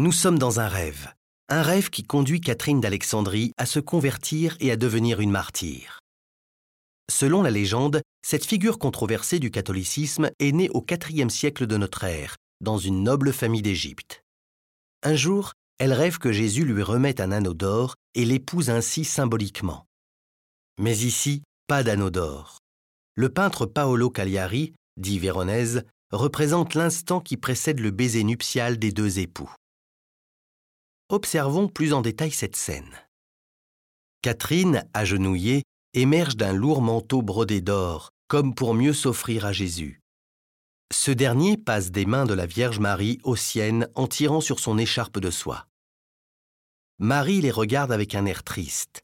Nous sommes dans un rêve. Un rêve qui conduit Catherine d'Alexandrie à se convertir et à devenir une martyre. Selon la légende, cette figure controversée du catholicisme est née au IVe siècle de notre ère, dans une noble famille d'Égypte. Un jour, elle rêve que Jésus lui remet un anneau d'or et l'épouse ainsi symboliquement. Mais ici, pas d'anneau d'or. Le peintre Paolo Cagliari, dit Véronèse, représente l'instant qui précède le baiser nuptial des deux époux. Observons plus en détail cette scène. Catherine, agenouillée, émerge d'un lourd manteau brodé d'or, comme pour mieux s'offrir à Jésus. Ce dernier passe des mains de la Vierge Marie aux siennes en tirant sur son écharpe de soie. Marie les regarde avec un air triste.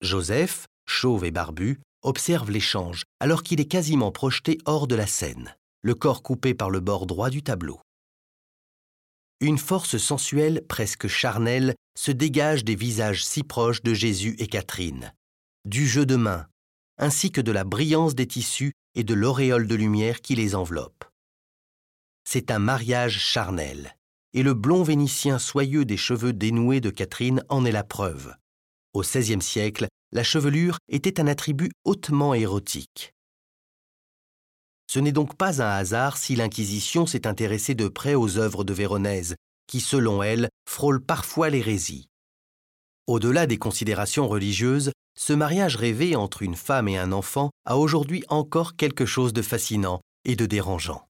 Joseph, chauve et barbu, observe l'échange alors qu'il est quasiment projeté hors de la scène, le corps coupé par le bord droit du tableau. Une force sensuelle presque charnelle se dégage des visages si proches de Jésus et Catherine, du jeu de main, ainsi que de la brillance des tissus et de l'auréole de lumière qui les enveloppe. C'est un mariage charnel, et le blond vénitien soyeux des cheveux dénoués de Catherine en est la preuve. Au XVIe siècle, la chevelure était un attribut hautement érotique. Ce n'est donc pas un hasard si l'Inquisition s'est intéressée de près aux œuvres de Véronèse, qui, selon elle, frôlent parfois l'hérésie. Au-delà des considérations religieuses, ce mariage rêvé entre une femme et un enfant a aujourd'hui encore quelque chose de fascinant et de dérangeant.